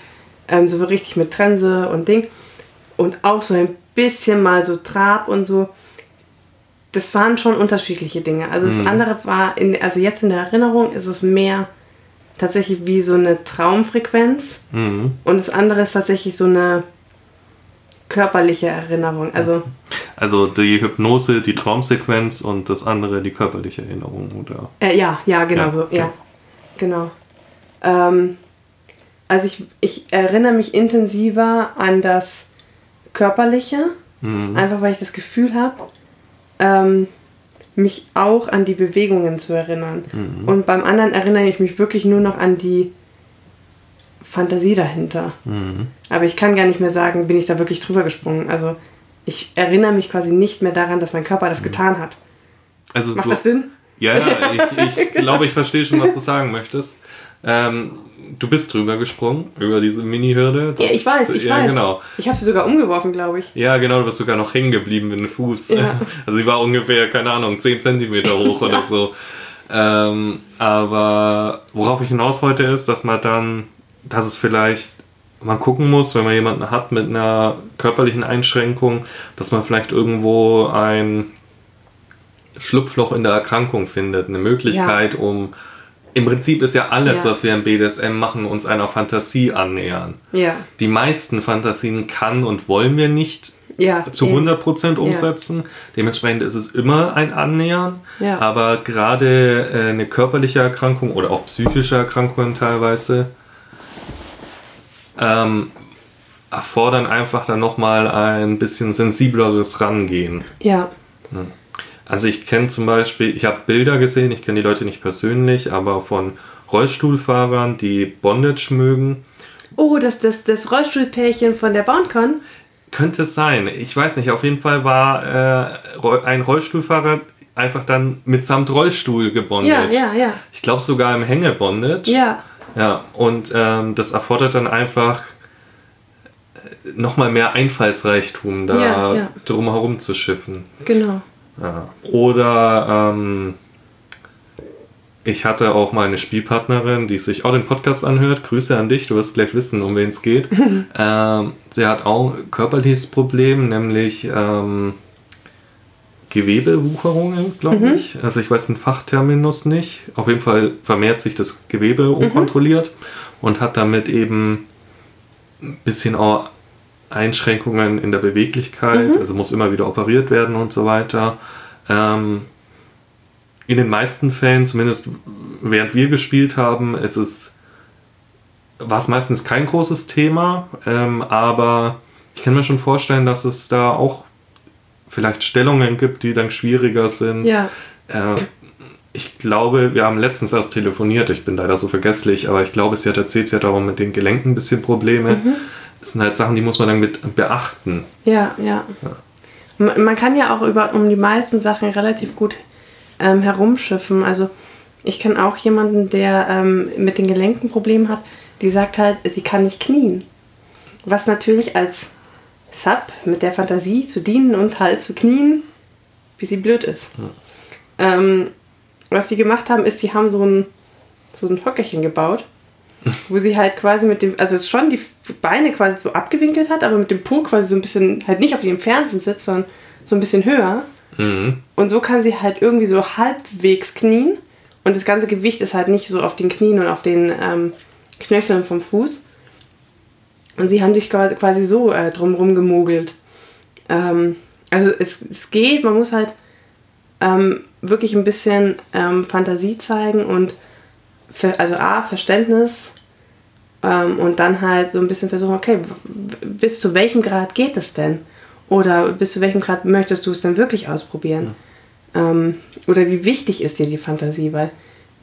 ähm, so richtig mit Trense und Ding und auch so ein bisschen mal so Trab und so das waren schon unterschiedliche Dinge. Also das mhm. andere war, in, also jetzt in der Erinnerung ist es mehr tatsächlich wie so eine Traumfrequenz mhm. und das andere ist tatsächlich so eine körperliche Erinnerung. Also, also die Hypnose, die Traumsequenz und das andere die körperliche Erinnerung, oder? Äh, ja, ja, genau ja, so, okay. ja, genau. Ähm, also ich, ich erinnere mich intensiver an das Körperliche, mhm. einfach weil ich das Gefühl habe, ähm, mich auch an die Bewegungen zu erinnern. Mhm. Und beim anderen erinnere ich mich wirklich nur noch an die Fantasie dahinter. Mhm. Aber ich kann gar nicht mehr sagen, bin ich da wirklich drüber gesprungen. Also ich erinnere mich quasi nicht mehr daran, dass mein Körper das mhm. getan hat. Also Macht das Sinn? Ja, ja, ich, ich glaube, ich verstehe schon, was du sagen möchtest. Ähm, du bist drüber gesprungen, über diese Mini-Hürde. Ja, ich weiß, ich ja, weiß. Genau. Ich habe sie sogar umgeworfen, glaube ich. Ja, genau, du bist sogar noch hängen geblieben mit dem Fuß. Ja. Also sie war ungefähr, keine Ahnung, 10 cm hoch ja. oder so. Ähm, aber worauf ich hinaus wollte ist, dass man dann, dass es vielleicht man gucken muss, wenn man jemanden hat mit einer körperlichen Einschränkung, dass man vielleicht irgendwo ein Schlupfloch in der Erkrankung findet, eine Möglichkeit, ja. um im Prinzip ist ja alles, ja. was wir im BDSM machen, uns einer Fantasie annähern. Ja. Die meisten Fantasien kann und wollen wir nicht ja, zu eben. 100% umsetzen. Dementsprechend ist es immer ein Annähern. Aber gerade äh, eine körperliche Erkrankung oder auch psychische Erkrankungen teilweise ähm, erfordern einfach dann nochmal ein bisschen sensibleres Rangehen. Ja. Also ich kenne zum Beispiel, ich habe Bilder gesehen, ich kenne die Leute nicht persönlich, aber von Rollstuhlfahrern, die Bondage mögen. Oh, das, das, das Rollstuhlpärchen von der BoundCon? Könnte es sein. Ich weiß nicht. Auf jeden Fall war äh, ein Rollstuhlfahrer einfach dann mitsamt Rollstuhl gebondet. Ja, ja, ja. Ich glaube sogar im Hängebondage. Ja. Ja, und ähm, das erfordert dann einfach äh, nochmal mehr Einfallsreichtum, da ja, ja. drumherum zu schiffen. Genau. Oder ähm, ich hatte auch mal eine Spielpartnerin, die sich auch den Podcast anhört. Grüße an dich, du wirst gleich wissen, um wen es geht. ähm, sie hat auch ein körperliches Problem, nämlich ähm, Gewebewucherungen, glaube mhm. ich. Also ich weiß den Fachterminus nicht. Auf jeden Fall vermehrt sich das Gewebe mhm. unkontrolliert und hat damit eben ein bisschen auch Einschränkungen in der Beweglichkeit, mhm. also muss immer wieder operiert werden und so weiter. Ähm, in den meisten Fällen, zumindest während wir gespielt haben, ist es, war es meistens kein großes Thema, ähm, aber ich kann mir schon vorstellen, dass es da auch vielleicht Stellungen gibt, die dann schwieriger sind. Ja. Äh, ich glaube, wir haben letztens erst telefoniert, ich bin leider so vergesslich, aber ich glaube, sie hat erzählt, sie hat auch mit den Gelenken ein bisschen Probleme. Mhm. Das sind halt Sachen, die muss man dann mit beachten. Ja, ja. ja. Man kann ja auch über, um die meisten Sachen relativ gut ähm, herumschiffen. Also ich kenne auch jemanden, der ähm, mit den Gelenken Probleme hat, die sagt halt, sie kann nicht knien. Was natürlich als Sub mit der Fantasie zu dienen und halt zu knien, wie sie blöd ist. Ja. Ähm, was sie gemacht haben, ist, die haben so ein, so ein Hockerchen gebaut, wo sie halt quasi mit dem, also schon die Beine quasi so abgewinkelt hat, aber mit dem Po quasi so ein bisschen, halt nicht auf dem Fernsehen sitzt, sondern so ein bisschen höher. Mhm. Und so kann sie halt irgendwie so halbwegs knien. Und das ganze Gewicht ist halt nicht so auf den Knien und auf den ähm, Knöcheln vom Fuß, und sie haben sich quasi so äh, drumherum gemogelt. Ähm, also es, es geht, man muss halt ähm, wirklich ein bisschen ähm, Fantasie zeigen und für, also A, Verständnis ähm, und dann halt so ein bisschen versuchen, okay, bis zu welchem Grad geht es denn? Oder bis zu welchem Grad möchtest du es denn wirklich ausprobieren? Mhm. oder wie wichtig ist dir die Fantasie? Weil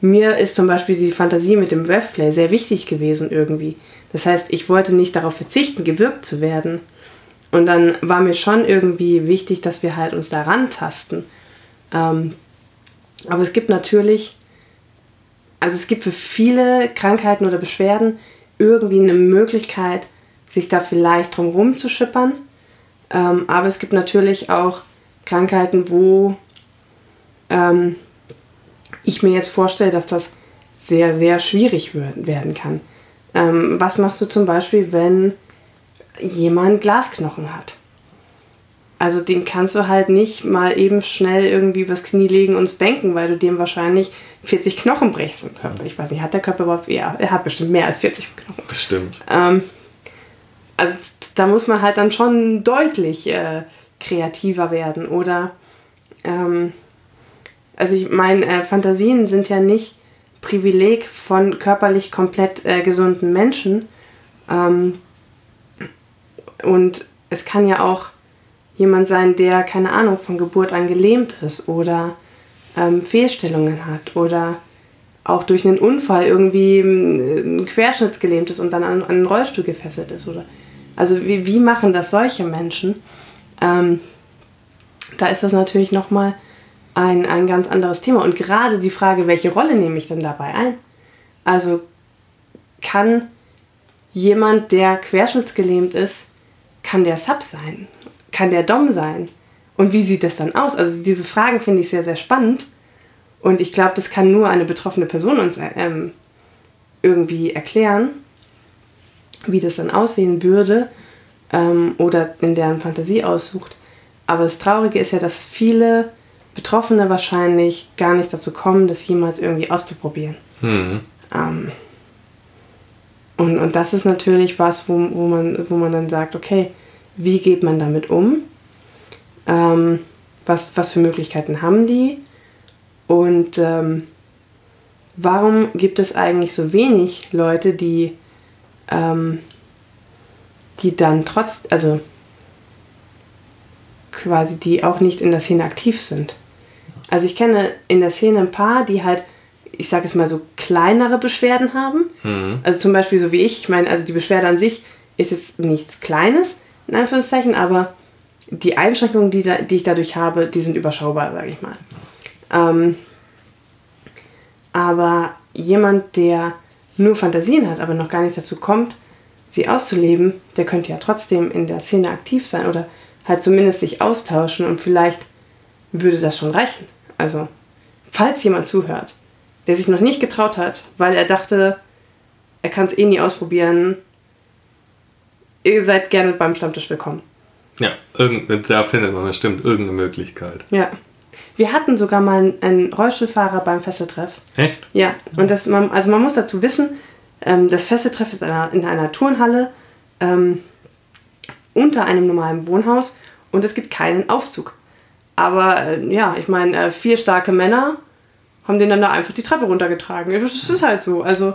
mir ist zum Beispiel die Fantasie mit dem Revplay sehr wichtig gewesen irgendwie. Das heißt, ich wollte nicht darauf verzichten, gewirkt zu werden. Und dann war mir schon irgendwie wichtig, dass wir halt uns daran tasten. Ähm, aber es gibt natürlich, also es gibt für viele Krankheiten oder Beschwerden irgendwie eine Möglichkeit, sich da vielleicht drum rumzuschippern. Ähm, aber es gibt natürlich auch Krankheiten, wo ähm, ich mir jetzt vorstelle, dass das sehr, sehr schwierig werden kann. Ähm, was machst du zum Beispiel, wenn jemand Glasknochen hat? Also den kannst du halt nicht mal eben schnell irgendwie übers Knie legen und spanken, weil du dem wahrscheinlich 40 Knochen brichst im Körper. Ich weiß nicht, hat der Körper überhaupt, ja, er hat bestimmt mehr als 40 Knochen. Bestimmt. Ähm, also da muss man halt dann schon deutlich äh, kreativer werden. Oder, ähm, also ich meine, äh, Fantasien sind ja nicht Privileg von körperlich komplett äh, gesunden Menschen. Ähm, und es kann ja auch jemand sein, der, keine Ahnung, von Geburt an gelähmt ist oder ähm, Fehlstellungen hat oder auch durch einen Unfall irgendwie ähm, ein Querschnittsgelähmt ist und dann an, einen Rollstuhl gefesselt ist. Oder, also wie, wie machen das solche Menschen? Ähm, da ist das natürlich nochmal ein, ein ganz anderes Thema. Und gerade die Frage, welche Rolle nehme ich denn dabei ein? Also kann jemand, der querschnittsgelähmt ist, kann der Sub sein? Kann der Dom sein? Und wie sieht das dann aus? Also diese Fragen finde ich sehr, sehr spannend. Und ich glaube, das kann nur eine betroffene Person uns ähm, irgendwie erklären, wie das dann aussehen würde ähm, oder in deren Fantasie aussucht. Aber das Traurige ist ja, dass viele Betroffene wahrscheinlich gar nicht dazu kommen, das jemals irgendwie auszuprobieren. Hm. Ähm, und, und das ist natürlich was, wo, wo, man, wo man dann sagt, okay, wie geht man damit um? Ähm, was, was für Möglichkeiten haben die? Und ähm, warum gibt es eigentlich so wenig Leute, die, ähm, die dann trotz, also quasi, die auch nicht in der Szene aktiv sind? Also ich kenne in der Szene ein paar, die halt, ich sage es mal so, kleinere Beschwerden haben. Mhm. Also zum Beispiel so wie ich. Ich meine, also die Beschwerde an sich ist jetzt nichts Kleines, in Anführungszeichen, aber die Einschränkungen, die, da, die ich dadurch habe, die sind überschaubar, sage ich mal. Ähm, aber jemand, der nur Fantasien hat, aber noch gar nicht dazu kommt, sie auszuleben, der könnte ja trotzdem in der Szene aktiv sein oder halt zumindest sich austauschen und vielleicht würde das schon reichen. Also, falls jemand zuhört, der sich noch nicht getraut hat, weil er dachte, er kann es eh nie ausprobieren, ihr seid gerne beim Stammtisch willkommen. Ja, irgend, da findet man bestimmt irgendeine Möglichkeit. Ja. Wir hatten sogar mal einen Rollstuhlfahrer beim Festetreff. Echt? Ja, und das, man, also man muss dazu wissen, ähm, das Festetreff ist in einer Turnhalle ähm, unter einem normalen Wohnhaus und es gibt keinen Aufzug. Aber äh, ja, ich meine, äh, vier starke Männer haben den dann da einfach die Treppe runtergetragen. Das ist halt so. Also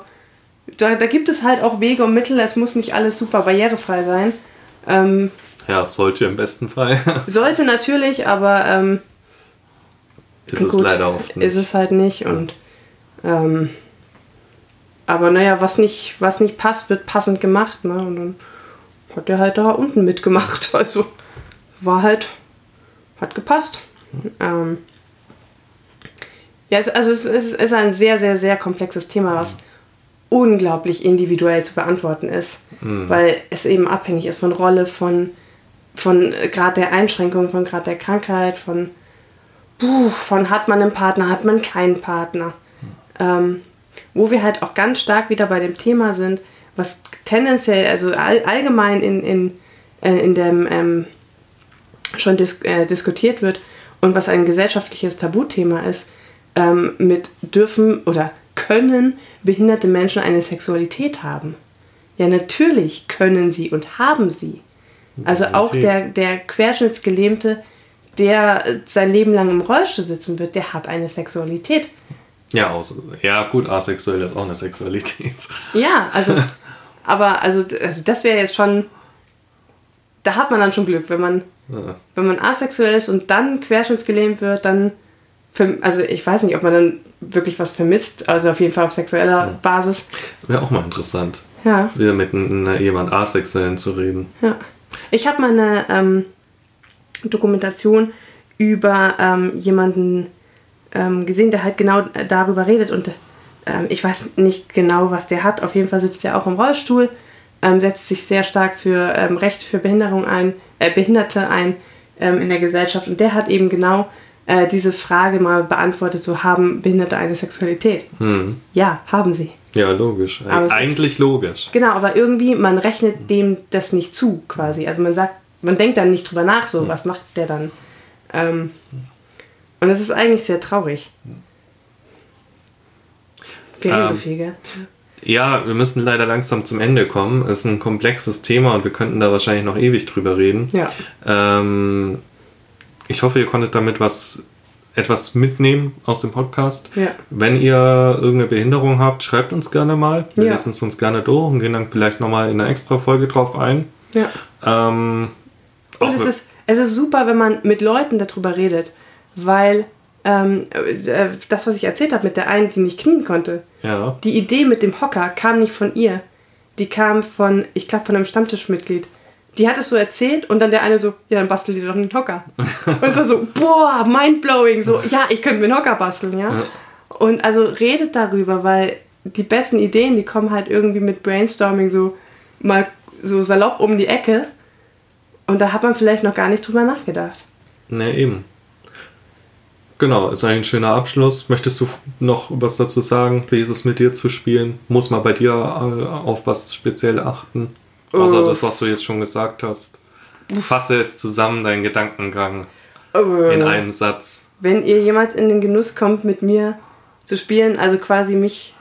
da, da gibt es halt auch Wege und Mittel. Es muss nicht alles super barrierefrei sein. Ähm, Ja, sollte im besten Fall. sollte natürlich, aber ähm, ist es gut, leider oft nicht. ist es halt nicht. Und ähm, aber naja, was nicht, was nicht passt, wird passend gemacht. Ne? Und dann hat er halt da unten mitgemacht. Also war halt, hat gepasst. Ähm, ja, also es ist, es ist ein sehr, sehr, sehr komplexes Thema, was unglaublich individuell zu beantworten ist, weil es eben abhängig ist von Rolle, von, von Grad der Einschränkung, von Grad der Krankheit, von, puh, von hat man einen Partner, hat man keinen Partner. Ähm, wo wir halt auch ganz stark wieder bei dem Thema sind, was tendenziell, also all, allgemein in, in, äh, in dem ähm, schon dis äh, diskutiert wird und was ein gesellschaftliches Tabuthema ist, ähm, mit dürfen oder können behinderte Menschen eine Sexualität haben. Ja, natürlich können sie und haben sie. Also auch der, der Querschnittsgelähmte, der sein Leben lang im Rollstuhl sitzen wird, der hat eine Sexualität. Ja, aus, ja, gut, asexuell ist auch eine Sexualität. Ja, also, aber also, also das wäre jetzt schon, da hat man dann schon Glück, wenn man, Ja. wenn man asexuell ist und dann querschnittsgelähmt wird, dann, also ich weiß nicht, ob man dann wirklich was vermisst, also auf jeden Fall auf sexueller Basis. Wäre auch mal interessant, Ja, wieder mit n- jemand Asexuellen zu reden. ja. Ich habe mal eine ähm, Dokumentation über ähm, jemanden ähm, gesehen, der halt genau darüber redet und ähm, ich weiß nicht genau, was der hat. Auf jeden Fall sitzt er auch im Rollstuhl, ähm, setzt sich sehr stark für ähm, Rechte für Behinderung ein, äh, Behinderte ein in der Gesellschaft und der hat eben genau äh, diese Frage mal beantwortet, so haben Behinderte eine Sexualität? Hm. Ja, haben sie. Ja, logisch. Aber es ist- Eigentlich logisch. Genau, aber irgendwie, man rechnet dem das nicht zu, quasi. Also man sagt, man denkt dann nicht drüber nach, so, was macht der dann? Ähm, und das ist eigentlich sehr traurig. Wir reden Ähm, so viel, gell? Ja, wir müssen leider langsam zum Ende kommen. Es ist ein komplexes Thema und wir könnten da wahrscheinlich noch ewig drüber reden. Ja. Ähm, ich hoffe, ihr konntet damit was etwas mitnehmen aus dem Podcast. Ja. Wenn ihr irgendeine Behinderung habt, schreibt uns gerne mal. Wir Ja. lesen es uns gerne durch und gehen dann vielleicht nochmal in einer extra Folge drauf ein. Ja. Ähm, Und es ist, es ist super, wenn man mit Leuten darüber redet, weil ähm, äh, das, was ich erzählt habe mit der einen, die nicht knien konnte, ja. die Idee mit dem Hocker kam nicht von ihr. Die kam von, ich glaube, von einem Stammtischmitglied. Die hat es so erzählt und dann der eine so, ja, dann bastel dir doch einen Hocker. und war so, boah, mindblowing. So, ja, ich könnte mir einen Hocker basteln, ja. Ja. Und also redet darüber, weil die besten Ideen, die kommen halt irgendwie mit Brainstorming so mal so salopp um die Ecke. Und da hat man vielleicht noch gar nicht drüber nachgedacht. Ne, eben. Genau, ist eigentlich ein schöner Abschluss. Möchtest du noch was dazu sagen? Wie ist es mit dir zu spielen? Muss man bei dir äh, auf was speziell achten? Außer Oh. das, was du jetzt schon gesagt hast. Fasse es zusammen, deinen Gedankengang Oh. in einem Satz. Wenn ihr jemals in den Genuss kommt, mit mir zu spielen, also quasi mich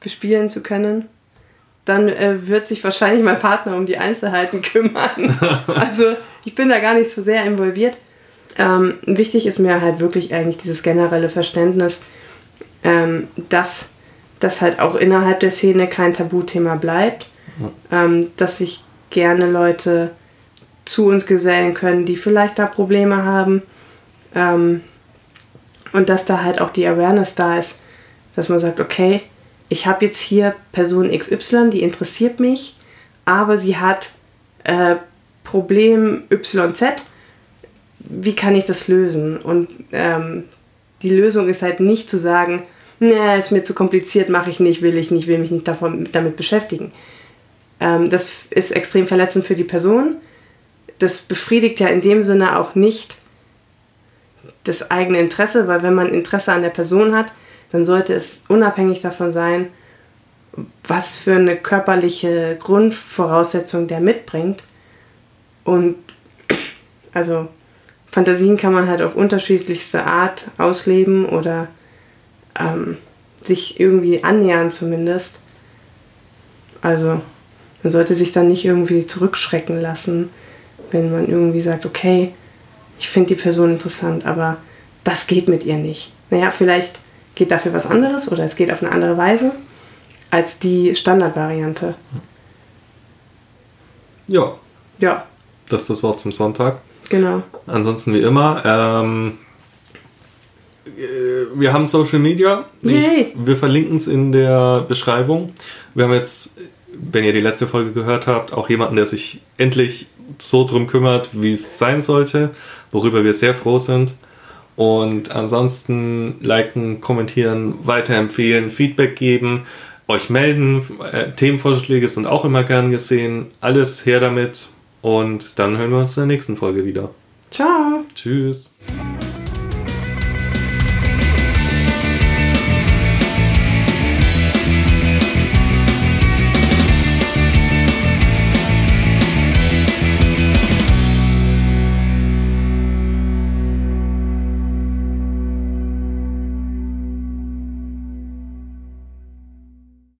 bespielen zu können, dann äh, wird sich wahrscheinlich mein Partner um die Einzelheiten kümmern. also ich bin da gar nicht so sehr involviert. Ähm, wichtig ist mir halt wirklich eigentlich dieses generelle Verständnis, ähm, dass das halt auch innerhalb der Szene kein Tabuthema bleibt, ähm, dass sich gerne Leute zu uns gesellen können, die vielleicht da Probleme haben ähm, und dass da halt auch die Awareness da ist, dass man sagt, okay, ich habe jetzt hier Person XY, die interessiert mich, aber sie hat äh, Problem YZ. Wie kann ich das lösen? Und ähm, die Lösung ist halt nicht zu sagen, nee, ist mir zu kompliziert, mache ich nicht, will ich nicht, will mich nicht davon, damit beschäftigen. Ähm, das ist extrem verletzend für die Person. Das befriedigt ja in dem Sinne auch nicht das eigene Interesse, weil wenn man Interesse an der Person hat, dann sollte es unabhängig davon sein, was für eine körperliche Grundvoraussetzung der mitbringt. Und also Fantasien kann man halt auf unterschiedlichste Art ausleben oder ähm, sich irgendwie annähern zumindest. Also man sollte sich dann nicht irgendwie zurückschrecken lassen, wenn man irgendwie sagt, okay, ich finde die Person interessant, aber das geht mit ihr nicht. Naja, vielleicht geht dafür was anderes oder es geht auf eine andere Weise als die Standardvariante. Ja, Ja, das ist das Wort zum Sonntag. genau. Ansonsten wie immer, ähm, äh, wir haben Social Media. Ich, wir verlinken es in der Beschreibung. Wir haben jetzt, wenn ihr die letzte Folge gehört habt, auch jemanden, der sich endlich so drum kümmert, wie es sein sollte, worüber wir sehr froh sind. Und ansonsten liken, kommentieren, weiterempfehlen, Feedback geben, euch melden. Äh, Themenvorschläge sind auch immer gern gesehen. Alles her damit. Und dann hören wir uns in der nächsten Folge wieder. Ciao. Tschüss.